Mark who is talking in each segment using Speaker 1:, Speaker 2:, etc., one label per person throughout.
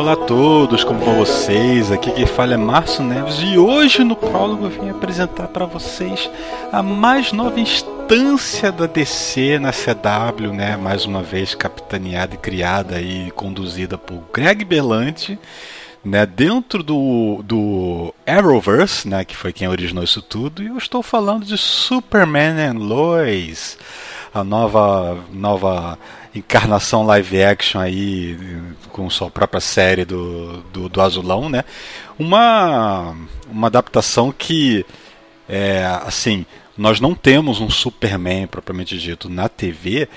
Speaker 1: Olá a todos, como vão vocês? Aqui quem fala é Márcio Neves e hoje no prólogo eu vim apresentar para vocês a mais nova instância da DC na CW, né? Mais uma vez capitaneada e criada e conduzida por Greg Berlanti, né? Dentro do, do Arrowverse, né? Que foi quem originou isso tudo. E eu estou falando de Superman and Lois, a nova nova encarnação live action aí com sua própria série do, do, do Azulão, né? Uma, uma adaptação que é, assim, nós não temos um Superman propriamente dito na TV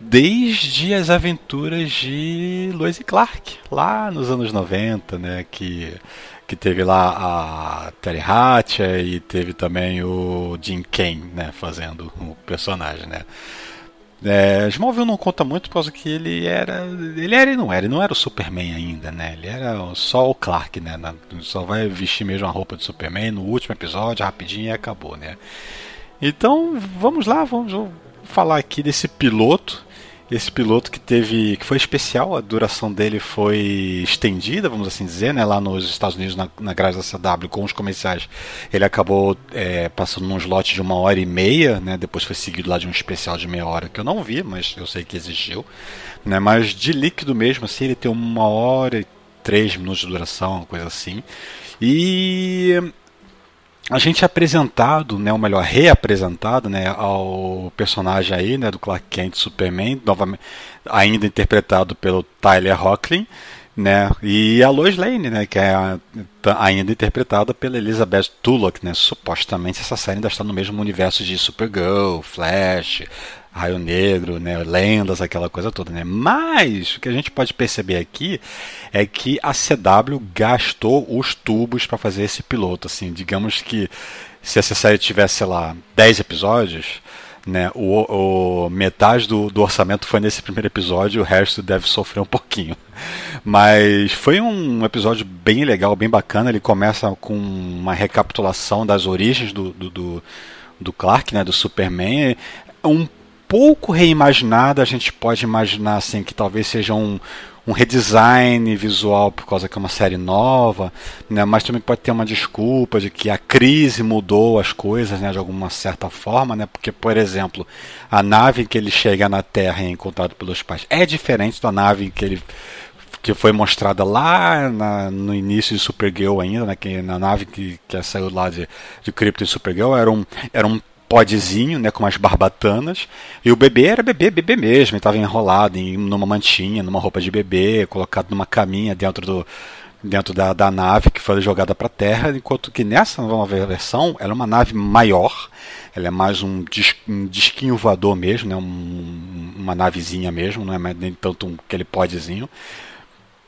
Speaker 1: desde as aventuras de Lois e Clark, lá nos anos 90, né, que que teve lá a Terry Hatcher e teve também o Jim Kane, né, fazendo o personagem, né. É, Smallville não conta muito por causa que ele era. Ele era e não era, ele não era o Superman ainda, né? Ele era só o Clark, né? Só vai vestir mesmo a roupa de Superman no último episódio, rapidinho e acabou, né? Então, vamos lá, vamos falar aqui desse piloto esse piloto que teve que foi especial, a duração dele foi estendida, vamos assim dizer, né? Lá nos Estados Unidos, na, na grade da CW, com os comerciais, ele acabou é, passando num slot de uma hora e meia, né? Depois foi seguido lá de um especial de meia hora que eu não vi, mas eu sei que existiu, né? Mas de líquido mesmo, assim, ele tem uma hora e três minutos de duração, uma coisa assim. E a gente é apresentado, né, ou melhor, reapresentado, né, ao personagem aí, né, do Clark Kent Superman, novamente, ainda interpretado pelo Tyler Hoechlin, né, e a Lois Lane, né, que é ainda interpretada pela Elizabeth Tulloch, né, supostamente essa série ainda está no mesmo universo de Supergirl, Flash, Raio Negro, né, lendas, aquela coisa toda, né? Mas o que a gente pode perceber aqui é que a CW gastou os tubos para fazer esse piloto, assim, digamos que se essa série tivesse, sei lá, 10 episódios, né, o, o metade do, do, orçamento foi nesse primeiro episódio, o resto deve sofrer um pouquinho. Mas foi um episódio bem legal, bem bacana. Ele começa com uma recapitulação das origens do, do, do, do Clark, né, do Superman. Um pouco reimaginada, a gente pode imaginar assim que talvez seja um, um redesign visual por causa que é uma série nova, né? mas também pode ter uma desculpa de que a crise mudou as coisas né? de alguma certa forma, né? porque, por exemplo, a nave que ele chega na Terra e é encontrado pelos pais é diferente da nave que ele que foi mostrada lá na, no início de Supergirl ainda, né, que, na nave que, que saiu lá de, de Krypton e Supergirl, era um, era um podzinho, né, com umas barbatanas, e o bebê era bebê, bebê mesmo, estava enrolado em numa mantinha, numa roupa de bebê, colocado numa caminha dentro do dentro da, da nave que foi jogada para a Terra, enquanto que nessa nova versão ela é uma nave maior, ela é mais um, dis, um disquinho voador mesmo, né, um, uma navezinha mesmo, não é nem tanto um, aquele podzinho,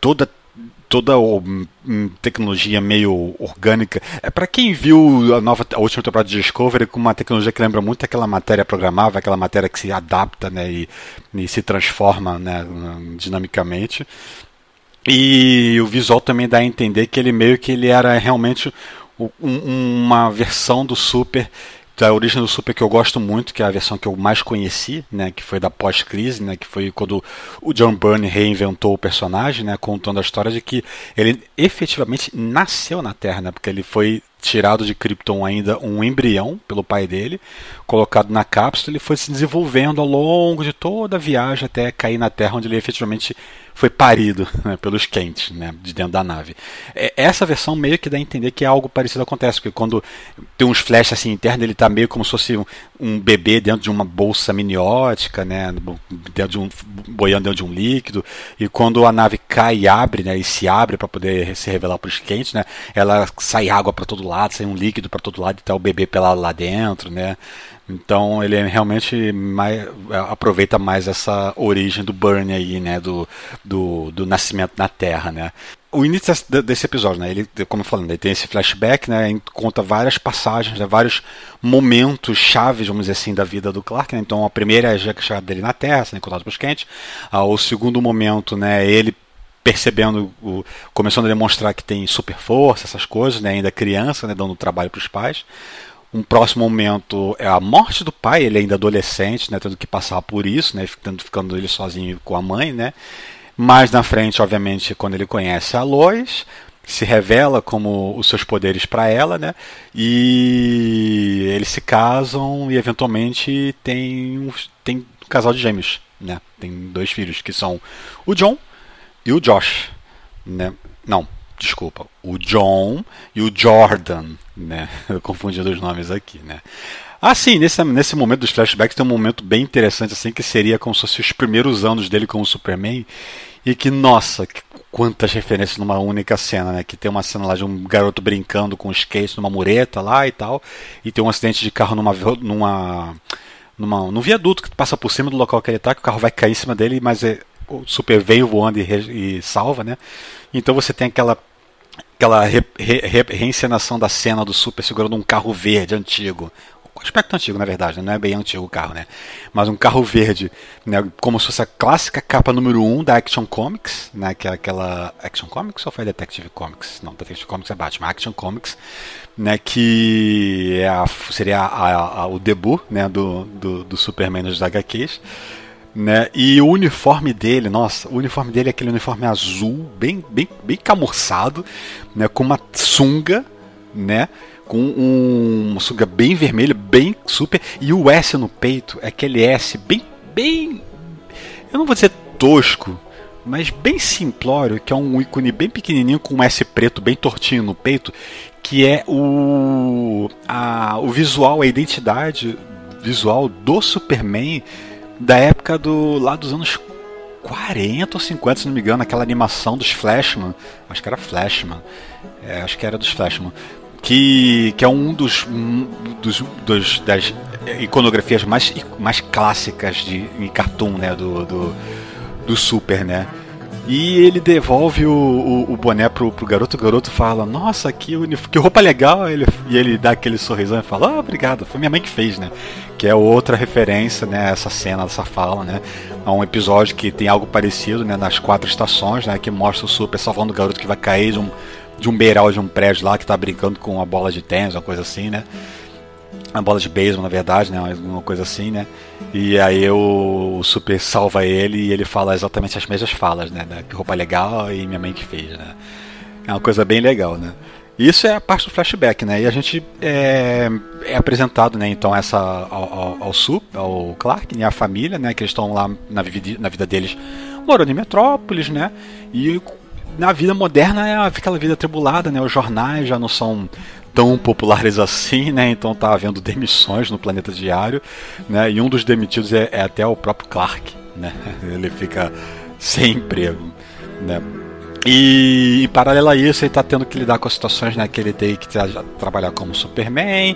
Speaker 1: toda toda a tecnologia meio orgânica. É para quem viu a nova a última temporada de Discovery com uma tecnologia que lembra muito aquela matéria programável, aquela matéria que se adapta, né, e, e se transforma, né, dinamicamente. E o visual também dá a entender que ele meio que ele era realmente um, uma versão do Super da origem do Super que eu gosto muito, que é a versão que eu mais conheci, né, que foi da pós-crise, né, que foi quando o John Byrne reinventou o personagem, né, contando a história de que ele efetivamente nasceu na Terra, né, porque ele foi tirado de Krypton ainda um embrião pelo pai dele, colocado na cápsula, ele foi se desenvolvendo ao longo de toda a viagem até cair na Terra, onde ele efetivamente foi parido né, pelos quentes né, de dentro da nave. É, essa versão meio que dá a entender que algo parecido acontece, porque quando tem uns flashes assim internos, ele está meio como se fosse um, um, bebê dentro de uma bolsa miniótica, né, dentro de um, boiando dentro de um líquido, e quando a nave cai e abre, né, e se abre para poder se revelar para os quentes, né, ela sai água para todo lado, sai um líquido para todo lado e tá o bebê pelado lá dentro, né. Então ele realmente mais, aproveita mais essa origem do Burn aí, né? Do, do, do nascimento na Terra, né? O início desse episódio, né? Ele, como eu falei, ele tem esse flashback, né? Conta várias passagens, né, vários momentos chaves, vamos dizer assim, da vida do Clark. Né? Então a primeira é a chegada dele na Terra, sendo encontrado pelos quentes. Ah, o segundo momento, né? Ele percebendo, o, começando a demonstrar que tem super força, essas coisas, né? Ainda criança, né? Dando trabalho para os pais. Um próximo momento é a morte do pai, ele ainda adolescente, né, tendo que passar por isso, né, ficando, ficando ele sozinho com a mãe, né. Mais na frente, obviamente, quando ele conhece a Lois, se revela como os seus poderes para ela, né? E eles se casam e eventualmente tem um, tem um casal de gêmeos, né? Tem dois filhos que são o John e o Josh, né? Não, desculpa, o John e o Jordan, né? Eu confundi os nomes aqui, né? Ah, sim, nesse, nesse momento dos flashbacks tem um momento bem interessante, assim, que seria como se fosse os primeiros anos dele como Superman. E que, nossa, que, quantas referências numa única cena, né? Que tem uma cena lá de um garoto brincando com skate numa mureta lá e tal. E tem um acidente de carro numa. numa. numa num viaduto que passa por cima do local que ele tá, que o carro vai cair em cima dele, mas é, o Super veio voando e, e salva, né? Então você tem aquela aquela re, re, re, reencenação da cena do Super segurando um carro verde antigo. Aspecto antigo, na verdade, né? não é bem antigo o carro, né? Mas um carro verde, né? como se fosse a clássica capa número 1 um da Action Comics, né? Que é aquela. Action Comics ou foi Detective Comics? Não, Detective Comics é Batman. Action Comics, né? Que é a, seria a, a, o debut né? do, do, do Superman nos HQs. Né? E o uniforme dele, nossa, o uniforme dele é aquele uniforme azul, bem, bem, bem camurçado, né? Com uma sunga, né? Com um, uma sunga bem vermelha, bem super. E o S no peito é aquele S bem, bem. Eu não vou dizer tosco, mas bem simplório, que é um ícone bem pequenininho com um S preto bem tortinho no peito, que é o, a, o visual, a identidade visual do Superman da época do lá dos anos 40 ou 50, se não me engano, aquela animação dos Flashman, acho que era Flashman, é, acho que era dos Flashman, que, que é um dos, dos, dos das iconografias mais, mais clássicas de em cartoon, né, do, do, do Super, né? E ele devolve o, o, o, boné pro, pro garoto, o garoto fala, nossa, que, que roupa legal, ele, e ele dá aquele sorrisão e fala, ah, obrigado, foi minha mãe que fez, né? Que é outra referência, né, essa cena, essa fala, né? A um episódio que tem algo parecido, né, nas quatro estações, né, que mostra o Super salvando o garoto que vai cair de um, de um beiral de um prédio lá, que tá brincando com uma bola de tênis, uma coisa assim, né? Uma bola de beisebol, na verdade, né? Alguma coisa assim, né? E aí o, o, Super salva ele e ele fala exatamente as mesmas falas, né? Da, roupa legal e minha mãe que fez, né? É uma coisa bem legal, né? Isso é a parte do flashback, né? E a gente é, é apresentado, né? Então essa ao, ao, ao Sup, ao Clark, né? A família, né? Que eles estão lá na, na vida deles morando em Metrópolis, né? E na vida moderna é aquela vida tribulada, né? Os jornais já não são tão populares assim, né? Então tá havendo demissões no Planeta Diário, né? E um dos demitidos é, é até o próprio Clark, né? Ele fica sem emprego, né? E em paralelo a isso, ele está tendo que lidar com as situações né, que ele tem que trabalhar como Superman,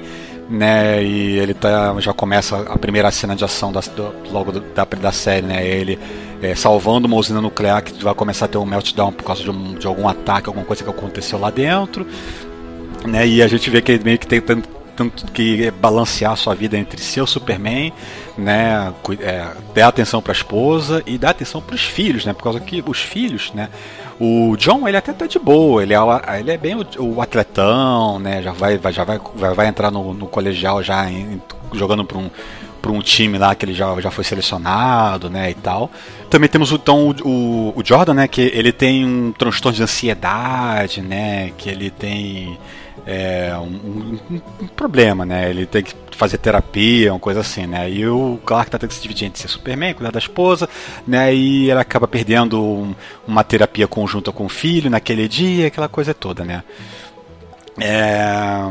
Speaker 1: né? E ele tá, já começa a primeira cena de ação da, do, logo do, da, da série, né? Ele é, salvando uma usina nuclear que vai começar a ter um meltdown por causa de, um, de algum ataque, alguma coisa que aconteceu lá dentro. Né? E a gente vê que ele meio que tem tanto, tanto que balancear sua vida entre ser o Superman, né, é, dar atenção para a esposa e dar atenção para os filhos, né, por causa que os filhos, né, o John ele até tá de boa, ele é, ele é bem o, o atletão, né, já vai, já vai, vai, vai entrar no, no colegial já em, jogando para um para um time lá que ele já, já foi selecionado, né, e tal. Também temos então o, o Jordan, né, que ele tem um transtorno de ansiedade, né, que ele tem é, um, um, um, problema, né? Ele tem que fazer terapia, uma coisa assim, né? E o Clark tá tendo que se dividir entre ser Superman, cuidar da esposa, né? E ele acaba perdendo um, uma terapia conjunta com o filho naquele dia, aquela coisa toda, né? É,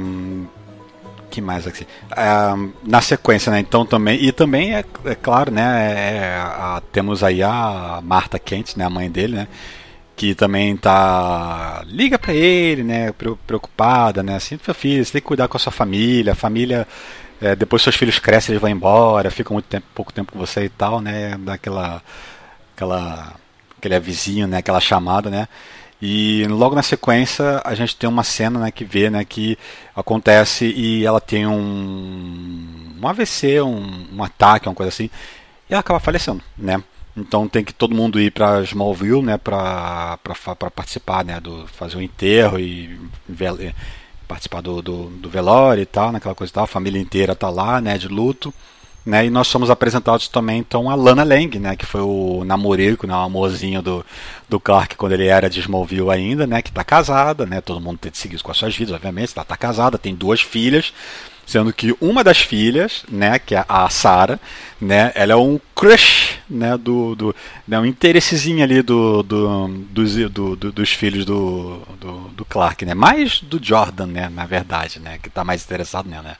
Speaker 1: que mais aqui? É, na sequência, né? Então também e também é, é claro, né? É, a, temos aí a Marta Kent, né? A mãe dele, né? Que também tá liga para ele, né, preocupada, né, assim, seu filho, você tem que cuidar com a sua família, a família É, depois seus filhos crescem, eles vão embora, ficam muito tempo, pouco tempo com você e tal, né? Daquela. aquela. aquele avisinho, né? Aquela chamada, né? E logo na sequência a gente tem uma cena né, que vê né, que acontece e ela tem um, um AVC, um, um ataque, uma coisa assim, e ela acaba falecendo, né? Então tem que todo mundo ir para Smallville, né, para participar, né, do fazer o enterro e participar do, do, do velório e tal, naquela coisa e tal. A família inteira tá lá, né, de luto. Né, e nós somos apresentados também então a Lana Lang, né, que foi o namorico, né, o amorzinho do, do Clark quando ele era de Smallville ainda, né, que está casada, né, todo mundo tem de seguir com as suas vidas, obviamente, ela está casada, tem duas filhas, sendo que uma das filhas, né, que é a Sarah, né, ela é um crush, né, do, do né, um interessezinho ali do, do, dos, do, do, dos filhos do, do, do, Clark, né, mais do Jordan, né, na verdade, né, que está mais interessado nela, né.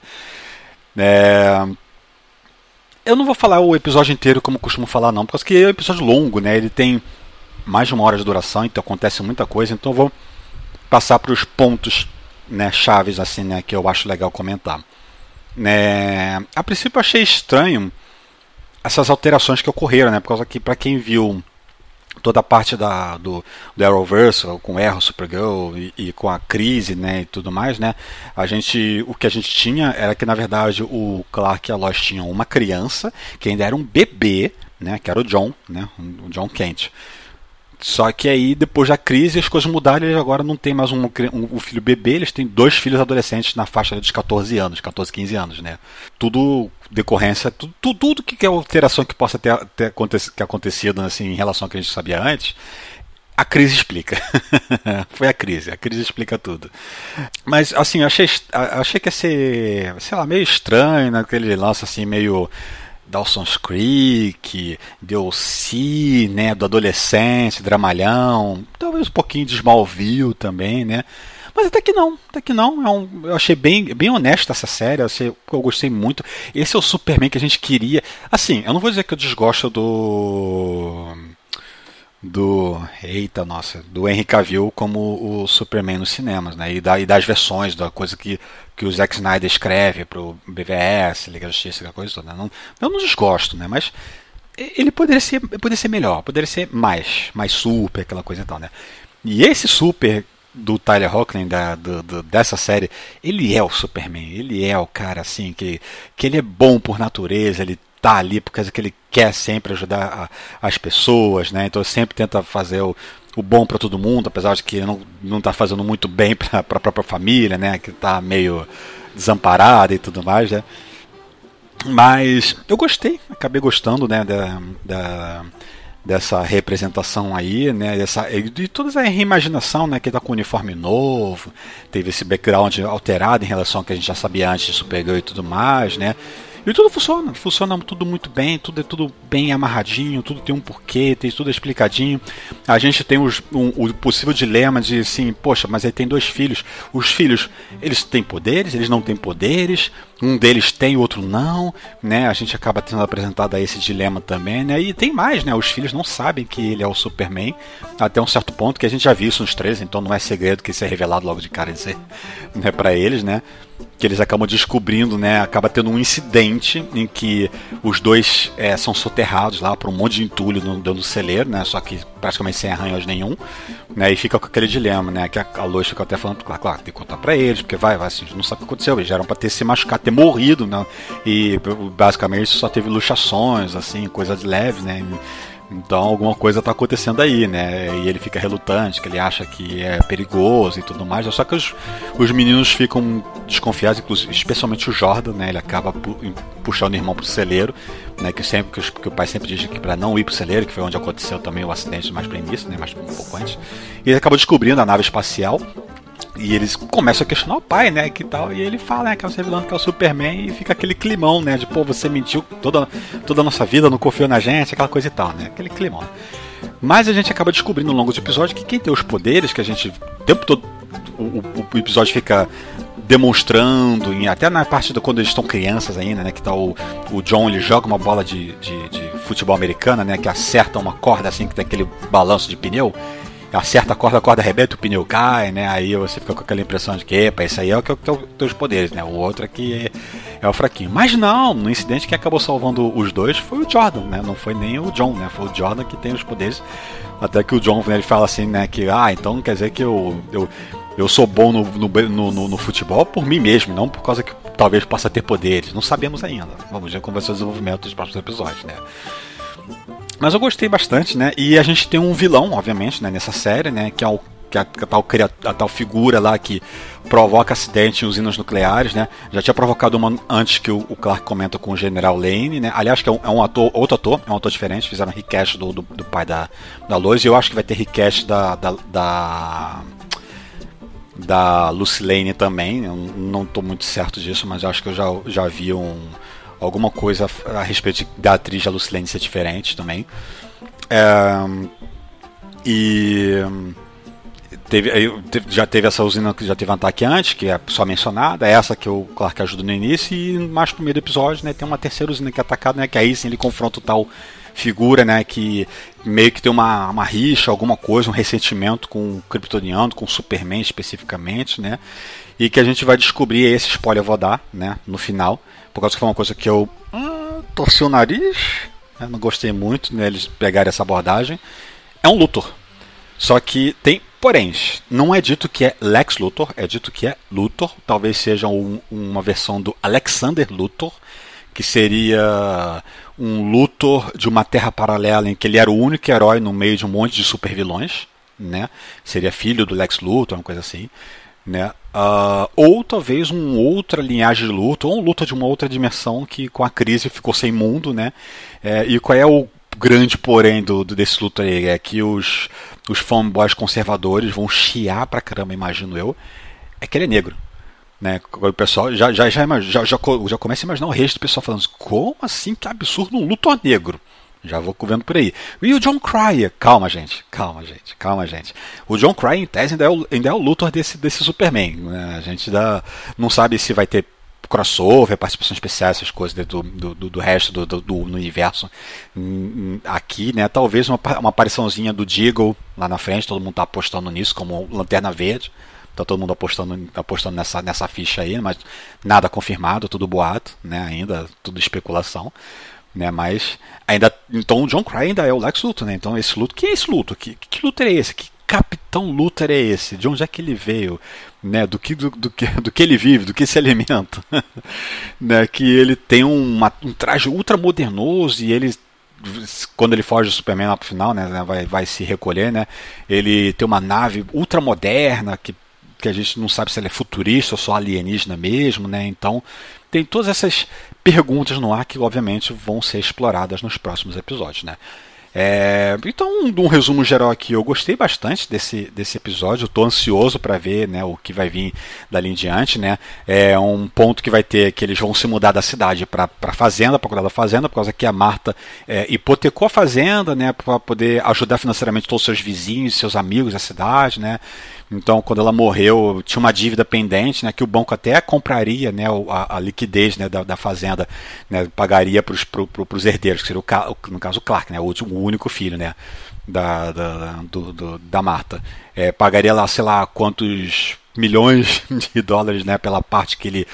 Speaker 1: É, eu não vou falar o episódio inteiro como costumo falar, não, porque é um episódio longo, né? Ele tem mais de uma hora de duração, então acontece muita coisa. Então eu vou passar para os pontos né, chaves assim, né, que eu acho legal comentar. É, a princípio eu achei estranho essas alterações que ocorreram, né? Por causa que para quem viu toda a parte da, do, do Arrowverse, com Arrow, Supergirl e, e, com a crise né, e tudo mais, né, a gente, o que a gente tinha era que, na verdade, o Clark e a Lois tinham uma criança que ainda era um bebê, né, que era o John, né, o John Kent. Só que aí, depois da crise, as coisas mudaram. Eles agora não tem mais um, um, um, filho bebê, eles têm dois filhos adolescentes na faixa dos 14 anos, 14, 15 anos, né? Tudo decorrência, tudo, tudo, tudo que é alteração que possa ter, ter acontecido, acontecido assim, em relação ao que a gente sabia antes, a crise explica. Foi a crise, a crise explica tudo. Mas, assim, eu achei, achei que ia ser, sei lá, meio estranho, naquele né? lance assim, meio Dawson's Creek, DLC, né, do adolescente, dramalhão, talvez um pouquinho de Smallville também, né? Mas até que não, até que não. É um, eu achei bem, bem honesta essa série, eu gostei muito. Esse é o Superman que a gente queria. Assim, eu não vou dizer que eu desgosto do do eita nossa do Henry Cavill como o Superman nos cinemas né? E, da, e das versões da coisa que, que o Zack Snyder escreve pro BVS Liga da Justiça aquela coisa toda não, eu não desgosto né? Mas ele poderia ser poderia ser melhor poderia ser mais mais super aquela coisa e tal né? E esse super do Tyler Hoechlin da, do, do, dessa série ele é o Superman ele é o cara assim que que ele é bom por natureza ele tá ali porque ele quer sempre ajudar a, as pessoas, né? Então sempre tenta fazer o, o bom para todo mundo, apesar de que não não está fazendo muito bem para a própria família, né? Que está meio desamparada e tudo mais, né? Mas eu gostei, acabei gostando, né? Da, da dessa representação aí, né, dessa, de toda essa reimaginação, né, que está com uniforme novo, teve esse background alterado em relação ao que a gente já sabia antes de Supergirl e tudo mais, né, e tudo funciona, funciona tudo muito bem, tudo é tudo bem amarradinho, tudo tem um porquê, tem tudo explicadinho. A gente tem os, um, o possível dilema de assim, poxa, mas aí tem dois filhos. Os filhos, eles têm poderes, eles não têm poderes, um deles tem, o outro não, né? A gente acaba tendo apresentado a esse dilema também, né? E tem mais, né? Os filhos não sabem que ele é o Superman até um certo ponto que a gente já viu isso nos três, então não é segredo que isso é revelado logo de cara dizer, né, para eles, né? que eles acabam descobrindo, né? Acaba tendo um incidente em que os dois é, são soterrados lá por um monte de entulho no, do celeiro, né? Só que praticamente sem arranhos nenhum, né? E fica com aquele dilema, né? Que a, a Lois fica até falando, claro, claro, tem que contar pra eles, porque vai, vai, assim, não sabe o que aconteceu. Eles já eram pra ter se machucado, ter morrido, né? E basicamente só teve luxações, assim, coisas leves, né? Então alguma coisa está acontecendo aí, né? E ele fica relutante, que ele acha que é perigoso e tudo mais. Só que os, os meninos ficam desconfiados, especialmente o Jordan, né? Ele acaba pu puxando o irmão pro celeiro, né? Que sempre que, que o pai sempre diz que para não ir pro celeiro, que foi onde aconteceu também o acidente mais para início, né? Mais um pouco antes. E ele acaba descobrindo a nave espacial e eles começam a questionar o pai, né, que tal, e ele fala, né, que é o revelando que é o Superman, e fica aquele climão, né, de, pô, você mentiu toda, toda a nossa vida, não confiou na gente, aquela coisa e tal, né, aquele climão. Mas a gente acaba descobrindo ao longo do episódio que quem tem os poderes, que a gente, o tempo todo, o, o episódio fica demonstrando, até na parte do quando eles estão crianças ainda, né, que tá o, o John, ele joga uma bola de, de, de futebol americana, né, que acerta uma corda assim, que tem aquele balanço de pneu, acerta a corda, a corda arrebenta, o pneu cai, né? Aí você fica com aquela impressão de que, epa, esse aí é o que é os teus poderes, né? O outro aqui é, é o fraquinho. Mas não, no incidente que acabou salvando os dois foi o Jordan, né? Não foi nem o John, né? Foi o Jordan que tem os poderes. Até que o John né, ele fala assim, né? Que, ah, então quer dizer que eu, eu, eu sou bom no, no, no, no futebol por mim mesmo, não por causa que talvez possa ter poderes. Não sabemos ainda. Vamos ver como vai ser o desenvolvimento dos próximos episódios, né? Mas eu gostei bastante, né? E a gente tem um vilão, obviamente, né, nessa série, né? Que é o que é a, tal, a tal figura lá que provoca acidente em usinas nucleares, né? Já tinha provocado uma antes que o, Clark comenta com o General Lane, né? Aliás, que é um, é um, ator, outro ator, é um ator diferente, fizeram request do, do, do pai da, da Lois, e eu acho que vai ter request da, da, da da Lucy Lane também. Eu não estou muito certo disso, mas acho que eu já, já vi um, alguma coisa a respeito da atriz da Lucilene ser diferente também. É, e teve, já teve essa usina que já teve um ataque antes, que é só mencionada, essa que o Clark ajuda no início, e mais pro episódio, né, tem uma terceira usina que é atacada, né, que aí sim ele confronta o tal figura, né, que meio que tem uma, uma rixa, alguma coisa, um ressentimento com o Kryptoniano, com o Superman especificamente, né, e que a gente vai descobrir, esse spoiler eu vou dar, né, no final, por causa que foi uma coisa que eu hum, torci o nariz, eu não gostei muito né, eles pegarem essa abordagem. É um Luthor. Só que tem porém, não é dito que é Lex Luthor, é dito que é Luthor. Talvez seja um, uma versão do Alexander Luthor, que seria um Luthor de uma terra paralela em que ele era o único herói no meio de um monte de supervilões, né? Seria filho do Lex Luthor, uma coisa assim né? Uh, ou talvez uma outra linhagem de luta, ou um luta de uma outra dimensão que com a crise ficou sem mundo, né? É, e qual é o grande porém do, do desse luta aí? É que os, os fanboys conservadores vão chiar pra caramba, imagino eu, é que ele é negro. Né, o pessoal já, já, já, já, já, já começa a imaginar o resto do pessoal falando como assim, que absurdo, um luto negro. Já vou vendo por aí. E o John Cryer, calma gente, calma gente, calma gente. O John Cryer em tese ainda é o, ainda é o Luthor desse, desse Superman. Né? A gente ainda não sabe se vai ter crossover, participação especial, essas coisas do, do, do, do resto do, do, do, universo hum, aqui, né? Talvez uma, uma apariçãozinha do Deagle lá na frente, todo mundo tá apostando nisso como Lanterna Verde. Tá todo mundo apostando, apostando nessa, nessa ficha aí, mas nada confirmado, tudo boato, né? Ainda tudo especulação né? Mas ainda então o John Cryer ainda é o Lex Luthor, né? Então esse Luthor, que é esse Luthor? Que, que Luthor é esse? Que Capitão Luthor é esse? De onde é que ele veio? Né? Do que do, do que do que ele vive? Do que se alimenta? né? Que ele tem uma, um traje ultra modernoso e ele quando ele foge do Superman lá pro final, né, vai, vai se recolher, né? Ele tem uma nave ultra moderna que que a gente não sabe se ela é futurista ou só alienígena mesmo, né? Então tem todas essas perguntas no ar que obviamente vão ser exploradas nos próximos episódios, né? É, então, um, um, resumo geral aqui, eu gostei bastante desse, desse episódio, estou ansioso para ver né, o que vai vir dali em diante. Né? É um ponto que vai ter que eles vão se mudar da cidade para a fazenda, para cuidar da fazenda, por causa que a Marta é, hipotecou a fazenda né, para poder ajudar financeiramente todos os seus vizinhos, seus amigos da cidade. Né? Então, quando ela morreu, tinha uma dívida pendente, né, que o banco até compraria né, a, a liquidez né, da, da fazenda, né, pagaria para os herdeiros, que seria o, no caso o Clark, né, o, o único filho né, da, da, do, do, da Marta. É, pagaria lá, sei lá, quantos milhões de dólares né, pela parte que ele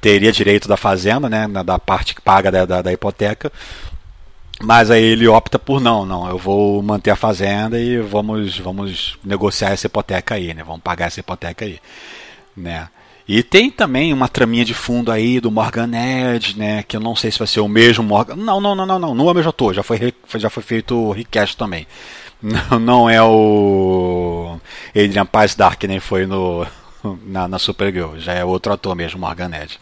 Speaker 1: teria direito da fazenda, né, da parte que paga da, da, da hipoteca. Mas aí ele opta por não, não, eu vou manter a fazenda e vamos, vamos negociar essa hipoteca aí, né? Vamos pagar essa hipoteca aí, né? E tem também uma traminha de fundo aí do Morgan Edge, né? Que eu não sei se vai ser o mesmo Morgan. Não, não, não, não, não. Não é o mesmo ator. Já foi, já foi feito o request também. Não, não é o Adrian Paz Dark, nem foi no, na, na Supergirl. Já é outro ator mesmo, Morgan Edge.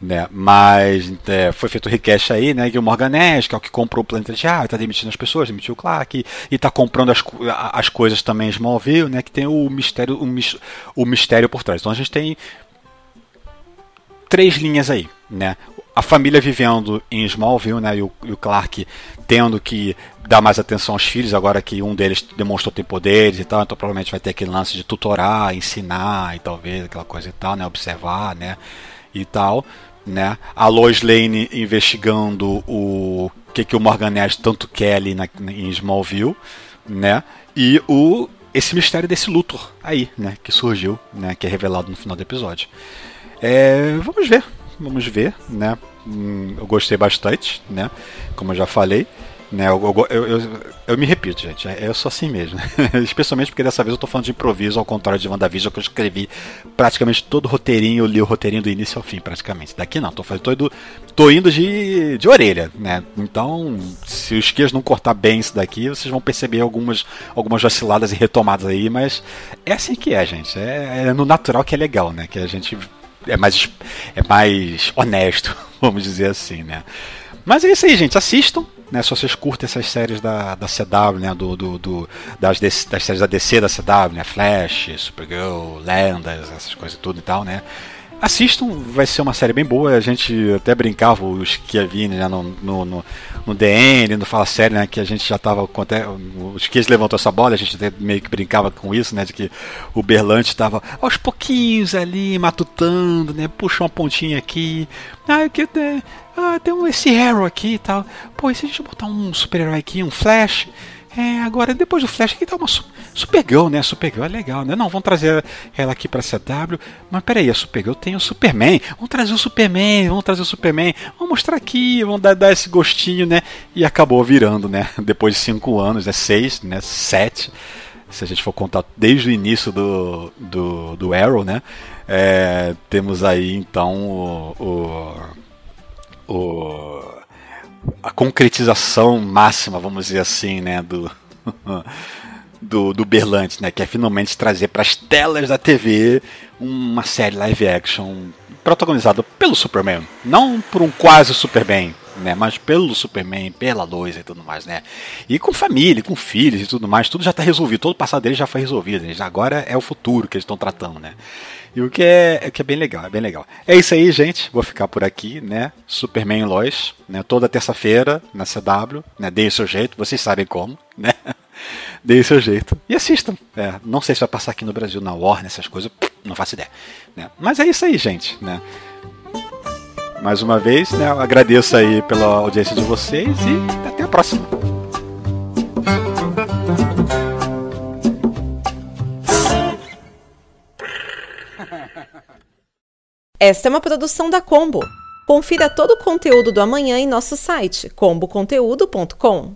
Speaker 1: Né? Mas é, foi feito o request aí, né? Que o Morgan Nash, que é o que comprou o Planeta Diário, está demitindo as pessoas, demitiu o Clark, e está comprando as, as coisas também em Smallville, né? Que tem o mistério, o, o mistério por trás. Então a gente tem três linhas aí, né? A família vivendo em Smallville, né? E o, e o Clark tendo que dar mais atenção aos filhos, agora que um deles demonstrou ter poderes e tal, então provavelmente vai ter aquele lance de tutorar, ensinar e talvez aquela coisa e tal, né? Observar, né? E tal né? A Lois Lane investigando o que, que o Morgan Edge tanto quer ali na, em Smallville, né? E o esse mistério desse Luthor aí, né? Que surgiu, né? Que é revelado no final do episódio. É, vamos ver, vamos ver, né? Hum, eu gostei bastante, né? Como eu já falei. Né, eu, eu, eu, eu, me repito, gente, é, eu sou assim mesmo. Especialmente porque dessa vez eu tô falando de improviso, ao contrário de WandaVision, que eu escrevi praticamente todo o roteirinho, eu li o roteirinho do início ao fim, praticamente. Daqui não, tô, tô, indo, tô indo de, de orelha, né? Então, se os Kias não cortar bem isso daqui, vocês vão perceber algumas, algumas vaciladas e retomadas aí, mas é assim que é, gente. É, é no natural que é legal, né? Que a gente é mais, é mais honesto, vamos dizer assim, né? Mas é isso aí, gente. Assistam, né? Se vocês curtem essas séries da, da CW, né? Do, do, do das, das séries da DC da CW, né? Flash, Supergirl, Lendas, essas coisas tudo e tal, né? Assistam, vai ser uma série bem boa. A gente até brincava, os que né, no, no, no, no DN, no Fala Série, né, que a gente já estava. Os que levantou essa bola, a gente até meio que brincava com isso, né, de que o Berlante estava aos pouquinhos ali, matutando, né, puxa uma pontinha aqui. Ah, que tem, ah, tem esse Arrow aqui e tal. Pô, e se a gente botar um super-herói aqui, um Flash? É, agora depois do Flash aqui tá uma Supergirl, né? Supergirl é legal, né? Não, vamos trazer ela aqui pra CW. Mas peraí, a Supergirl tem o Superman. Vamos trazer o Superman, vamos trazer o Superman. Vamos mostrar aqui, vamos dar, dar esse gostinho, né? E acabou virando, né? Depois de cinco anos, é seis, né? Sete. Se a gente for contar desde o início do, do, do Arrow, né? É, temos aí então o, o, o a concretização máxima, vamos dizer assim, né, do do, do Berlantes, né, que é finalmente trazer para as telas da TV uma série live action protagonizada pelo Superman, não por um quase Superman, né, mas pelo Superman, pela Lois e tudo mais, né? E com família, com filhos e tudo mais, tudo já está resolvido, todo o passado dele já foi resolvido, agora é o futuro que eles estão tratando, né? E o que é, o que é bem legal, é bem legal. É isso aí, gente. Vou ficar por aqui, né? Superman Lois, né? Toda terça-feira na CW, né? Deem o seu jeito, vocês sabem como, né? Deem o seu jeito. E assistam. É, não sei se vai passar aqui no Brasil na Warner, essas coisas, não faço ideia. Né? Mas é isso aí, gente, né? Mais uma vez, né? Agradeço aí pela audiência de vocês e até a próxima.
Speaker 2: Esta é uma produção da Combo. Confira todo o conteúdo do amanhã em nosso site comboconteúdo.com.